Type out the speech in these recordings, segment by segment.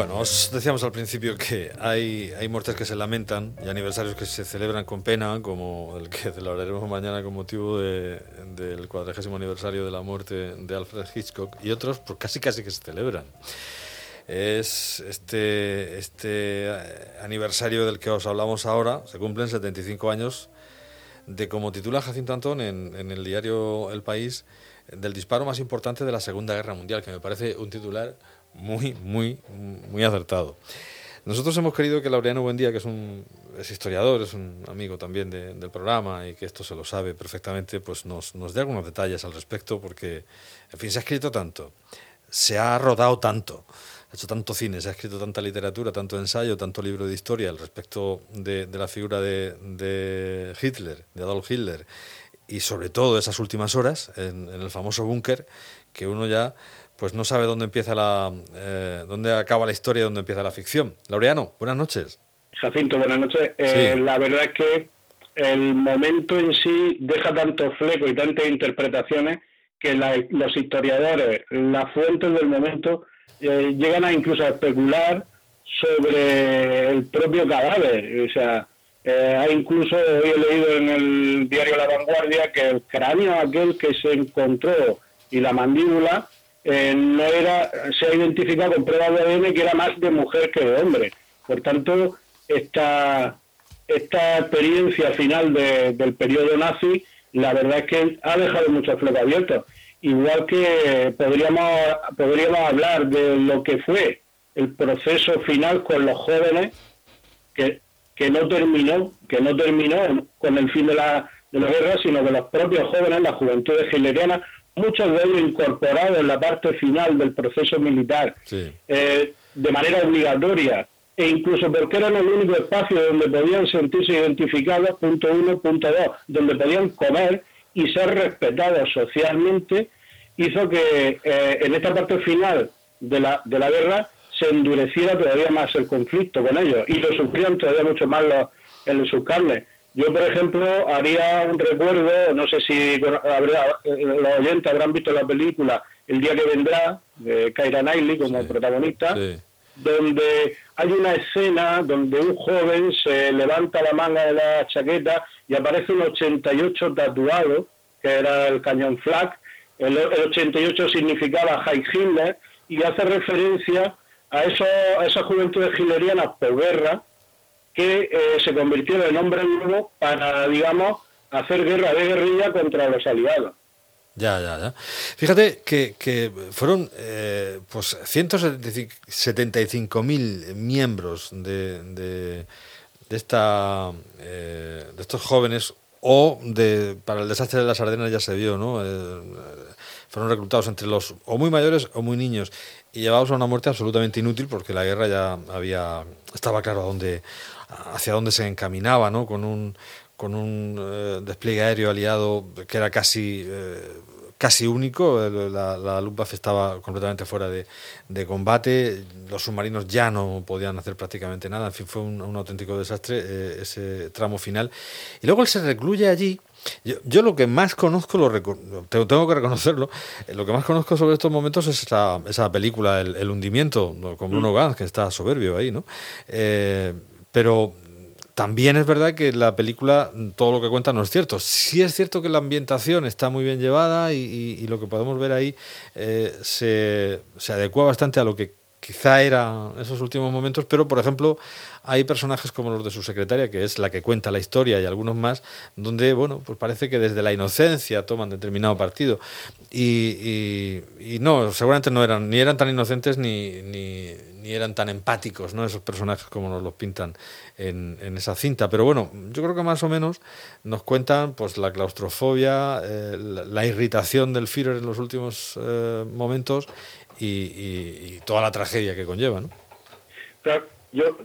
Bueno, os decíamos al principio que hay, hay muertes que se lamentan y aniversarios que se celebran con pena, como el que celebraremos mañana con motivo de, del cuadragésimo aniversario de la muerte de Alfred Hitchcock, y otros pues casi casi que se celebran. Es este, este aniversario del que os hablamos ahora, se cumplen 75 años de, como titula Jacinto Antón en, en el diario El País, del disparo más importante de la Segunda Guerra Mundial, que me parece un titular muy, muy, muy acertado. Nosotros hemos querido que Laureano Buendía, que es un es historiador, es un amigo también del programa y que esto se lo sabe perfectamente, pues nos, nos dé algunos detalles al respecto, porque, en fin, se ha escrito tanto, se ha rodado tanto, ha hecho tanto cine, se ha escrito tanta literatura, tanto ensayo, tanto libro de historia al respecto de, de la figura de, de, Hitler, de Adolf Hitler, y sobre todo esas últimas horas en, en el famoso búnker, que uno ya pues no sabe dónde empieza la, eh, dónde acaba la historia y dónde empieza la ficción. Laureano, buenas noches. Jacinto, buenas noches. Eh, La verdad es que el momento en sí deja tantos flecos y tantas interpretaciones que los historiadores, las fuentes del momento, eh, llegan a incluso a especular sobre el propio cadáver. O sea, eh, hay incluso, hoy he leído en el diario La Vanguardia que el cráneo aquel que se encontró y la mandíbula eh, no era, se ha identificado con pruebas de ADN que era más de mujer que de hombre. Por tanto, esta, esta experiencia final del periodo nazi, la verdad es que ha dejado muchos flecos abiertos. Igual que podríamos, podríamos hablar de lo que fue el proceso final con los jóvenes, que, que no terminó, que no terminó con el fin de la, de la guerra, sino que los propios jóvenes, la juventud hitleriana, muchos de ellos incorporados en la parte final del proceso militar eh, de manera obligatoria e incluso porque eran el único espacio donde podían sentirse identificados, punto uno, punto dos, donde podían comer y ser respetados socialmente, hizo que eh, en esta parte final de la, de la guerra se endureciera todavía más el conflicto con ellos y lo sufrían todavía mucho más los, en sus carnes. Yo, por ejemplo, haría un recuerdo, no sé si habrá, eh, los oyentes habrán visto la película El día que vendrá, de Kyra Knightley como protagonista, donde hay una escena donde un joven se levanta la manga de la chaqueta y aparece un 88 tatuado, que era el cañón flag. El, 88 significaba High Hitler y hace referencia a, eso, a esa juventud hitleriana guerra que eh, se convirtió en hombre nuevo para, digamos, hacer guerra de guerrilla contra los aliados. Ya, ya, ya. Fíjate que, que fueron eh, pues 175.000 miembros de, de, de esta, eh, de estos jóvenes o de, para el desastre de las Ardenas ya se vio, ¿no? Eh, fueron reclutados entre los o muy mayores o muy niños y llevados a una muerte absolutamente inútil porque la guerra ya había estaba claro a dónde hacia dónde se encaminaba, ¿no? Con un, con un eh, despliegue aéreo aliado que era casi, eh, casi único. La, la, Luftwaffe estaba completamente fuera de, combate. Los submarinos ya no podían hacer prácticamente nada. En fin, fue un, un auténtico desastre eh, ese tramo final. Y luego él se recluye allí. Yo, yo, lo que más conozco, lo tengo, tengo, que reconocerlo, lo que más conozco sobre estos momentos es esa, esa película, El, el hundimiento, con Bruno Gantz, que está soberbio ahí, ¿no? Eh, pero también es verdad que la película, todo lo que cuenta no es cierto. Sí es cierto que la ambientación está muy bien llevada y, y, y lo que podemos ver ahí eh, se, se, adecua bastante a lo que quizá era esos últimos momentos, pero por ejemplo hay personajes como los de su secretaria, que es la que cuenta la historia y algunos más, donde bueno, pues parece que desde la inocencia toman determinado partido. Y, y, no, seguramente no eran, ni eran tan inocentes ni, ni, ni, eran tan empáticos, ¿no? Esos personajes como nos los pintan en, en, esa cinta. Pero bueno, yo creo que más o menos nos cuentan pues la claustrofobia, eh, la, la, irritación del Führer en los últimos eh, momentos y, y, toda la tragedia que conlleva, ¿no? Yo,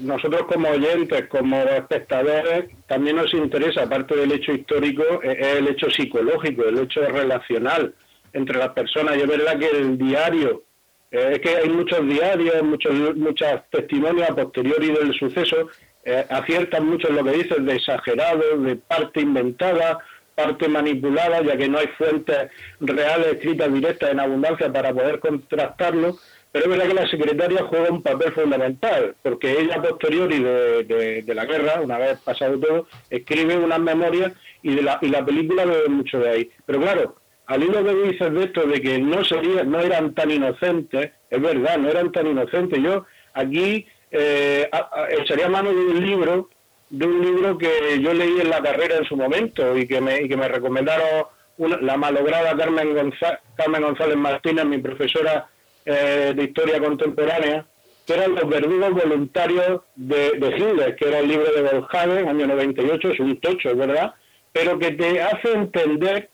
nosotros como oyentes, como espectadores, también nos interesa, aparte del hecho histórico, es el hecho psicológico, el hecho relacional entre las personas. Y es verdad que el diario, eh, es que hay muchos diarios, muchos muchas testimonios a posteriori del suceso, eh, aciertan mucho en lo que dicen de exagerado, de parte inventada, parte manipulada, ya que no hay fuentes reales escritas directas en abundancia para poder contrastarlo pero es verdad que la secretaria juega un papel fundamental, porque ella, posteriori de, de, la guerra, una vez pasado todo, escribe unas memorias y, de la, y la película bebe mucho de ahí. Pero claro, al hilo que dices de esto, de que no, sería, no eran tan inocentes, es verdad, no eran tan inocentes. Yo aquí eh, echaría mano de un libro, de un libro que yo leí en la carrera en su momento y que me, y que me recomendaron la malograda Carmen, Carmen González Martínez, mi profesora eh, de historia contemporánea, que eran los verdugos voluntarios de, de Hitler, que era el libro de Volkswagen, año 98, es un tocho, verdad, pero que te hace entender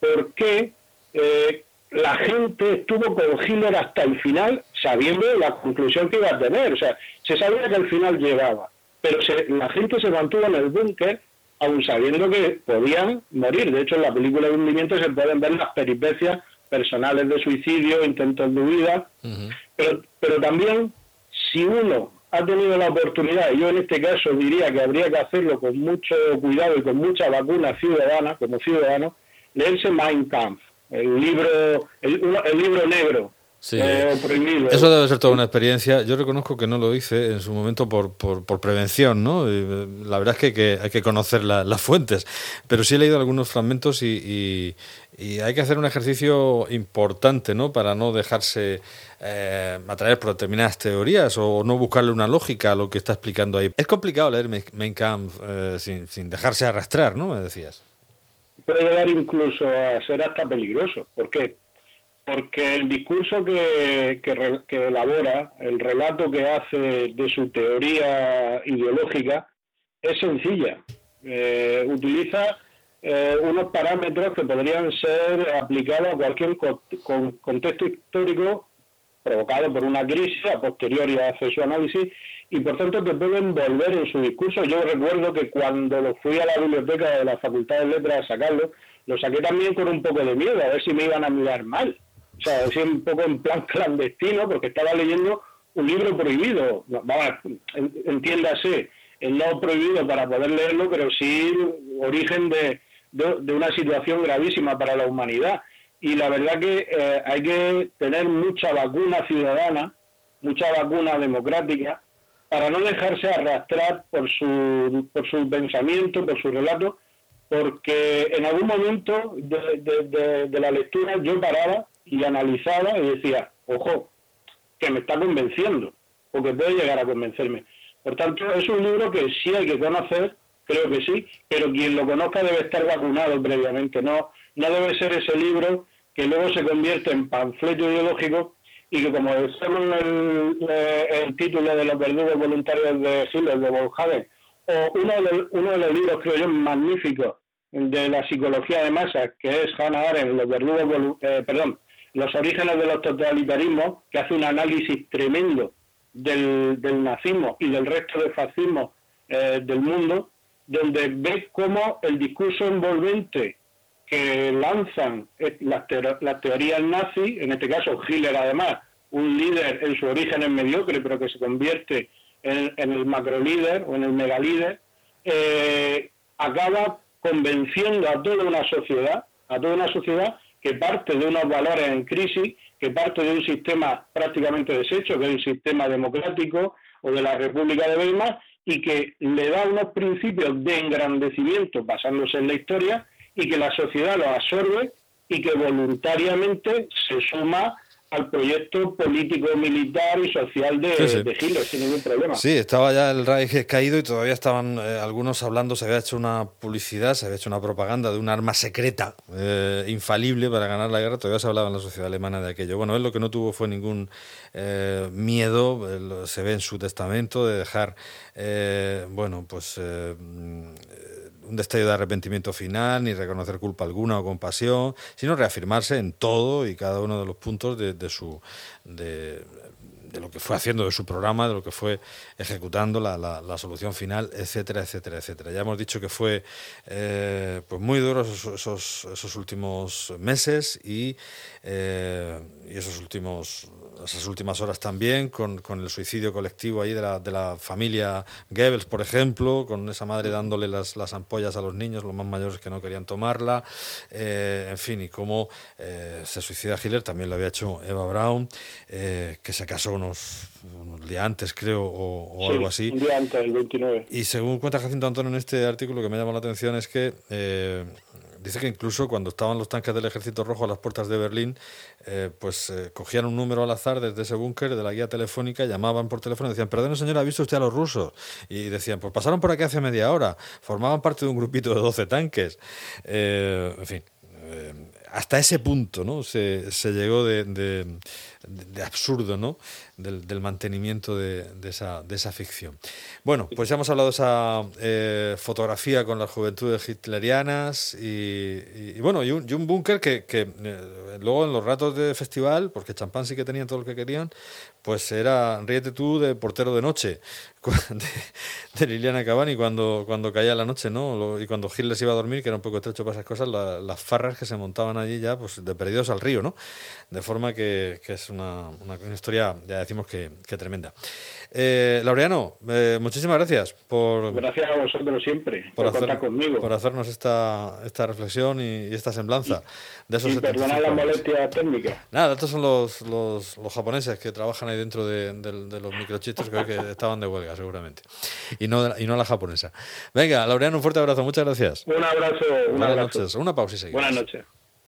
por qué eh, la gente estuvo con Hitler hasta el final, sabiendo la conclusión que iba a tener. O sea, se sabía que al final llegaba, pero la gente se mantuvo en el búnker aún sabiendo que podían morir. De hecho, en la película de hundimiento se pueden ver las peripecias personales de suicidio, intentos de huida, pero, pero también si uno ha tenido la oportunidad, y yo en este caso diría que habría que hacerlo con mucho cuidado y con mucha vacuna ciudadana, como ciudadano, leerse Mein Kampf, el libro, el, libro negro. Eh, Eso debe ser toda una experiencia. Yo reconozco que no lo hice en su momento por, por, prevención, ¿no? Eh, la verdad es que, hay que conocer las fuentes, pero sí he leído algunos fragmentos y, y hay que hacer un ejercicio importante, ¿no? Para no dejarse eh, atraer por determinadas teorías o no buscarle una lógica a lo que está explicando ahí. Es complicado leer Mein Kampf eh, sin, sin, dejarse arrastrar, ¿no? Me decías. Puede llegar incluso a ser hasta peligroso. ¿Por qué? Porque el discurso que, elabora, el relato que hace de su teoría ideológica, es sencilla. Eh, utiliza eh, unos parámetros que podrían ser aplicados a cualquier contexto histórico provocado por una crisis a posteriori hace su análisis y por tanto te pueden volver en su discurso. Yo recuerdo que cuando lo fui a la biblioteca de la Facultad de Letras a sacarlo, lo saqué también con un poco de miedo, a ver si me iban a mirar mal. O sea, así un poco en plan clandestino, porque estaba leyendo un libro prohibido. Entiéndase, el no prohibido para poder leerlo, pero sí origen de, de, una situación gravísima para la humanidad. Y la verdad que eh, hay que tener mucha vacuna ciudadana, mucha vacuna democrática, para no dejarse arrastrar por su, por su pensamiento, por su relato, porque en algún momento de, la lectura yo paraba y analizaba y decía, ojo, que me está convenciendo, porque puede llegar a convencerme. Por tanto, es un libro que sí hay que conocer creo que sí, pero quien lo conozca debe estar vacunado previamente, no, no debe ser ese libro que luego se convierte en panfleto ideológico y que como decimos el, eh, el, título de los verdugos voluntarios de Hitler, de Volkswagen, o uno de, uno de los libros, creo yo, magníficos de la psicología de masas, que es Hannah Arendt, los verdugos, eh, perdón, los orígenes de los totalitarismos, que hace un análisis tremendo del, nazismo y del resto del fascismo eh, del mundo, donde ves cómo el discurso envolvente que lanzan las, teorías nazis, en este caso Hitler además, un líder en su origen es mediocre, pero que se convierte en, el macro líder o en el megalíder, eh, acaba convenciendo a toda una sociedad, a toda una sociedad que parte de unos valores en crisis, que parte de un sistema prácticamente deshecho, que es el sistema democrático o de la República de Weimar, y que le da unos principios de engrandecimiento basándose en la historia y que la sociedad lo absorbe y que voluntariamente se suma al proyecto político, militar y social de, Hitler sin ningún problema. Sí, estaba ya el Reich caído y todavía estaban eh, algunos hablando, se había hecho una publicidad, se había hecho una propaganda de un arma secreta eh, infalible para ganar la guerra, todavía se hablaba en la sociedad alemana de aquello. Bueno, él lo que no tuvo fue ningún eh, miedo, se ve en su testamento, de dejar, bueno, pues un destello de arrepentimiento final, ni reconocer culpa alguna o compasión, sino reafirmarse en todo y cada uno de los puntos de, su de, lo que fue haciendo de su programa, de lo que fue ejecutando la, la, solución final, etcétera, etcétera, etcétera. Ya hemos dicho que fue eh, pues muy duro esos, esos, últimos meses y, eh, y esos últimos esas últimas horas también, con, con, el suicidio colectivo ahí de la, de la familia Goebbels, por ejemplo, con esa madre dándole las, las ampollas a los niños, los más mayores que no querían tomarla, eh, en fin, y cómo se suicida Hitler, también lo había hecho Eva Braun, que se casó unos, unos días antes, creo, o, algo así. Un día antes, el 29. Y según cuenta Jacinto Antonio en este artículo, que me llama la atención es que Dice que incluso cuando estaban los tanques del Ejército Rojo a las puertas de Berlín, eh, pues eh, cogían un número al azar desde ese búnker de la guía telefónica, llamaban por teléfono y decían, perdón señor, ¿ha visto usted a los rusos? Y decían, pues pasaron por aquí hace media hora, formaban parte de un grupito de 12 tanques. Eh, en fin, hasta ese punto ¿no? se, se llegó de, de, absurdo ¿no? Del, mantenimiento de, esa, de ficción. Bueno, pues ya hemos hablado de esa eh, fotografía con las juventudes hitlerianas y, bueno, y un, búnker que, eh, luego en los ratos de festival, porque champán sí que tenían todo lo que querían, pues era ríete tú de portero de noche de, Liliana Cavani cuando, caía la noche, ¿no? Y cuando Gil les iba a dormir, que era un poco estrecho para esas cosas, las farras que se montaban allí ya, pues de perdidos al río, ¿no? De forma que, es una, una, historia, ya decimos que, que tremenda. Eh, Laureano, eh, muchísimas gracias por. Gracias a vosotros siempre por, hacer, conmigo. Por hacernos esta, esta reflexión y, esta semblanza. de esos y la molestia técnica. Nada, estos son los, los, los, japoneses que trabajan ahí dentro de, de, los microchistes, creo que estaban de huelga, seguramente. Y no, y no la japonesa. Venga, Laureano, un fuerte abrazo, muchas gracias. Un abrazo. Buenas noches. Una pausa y seguimos. Buenas noches.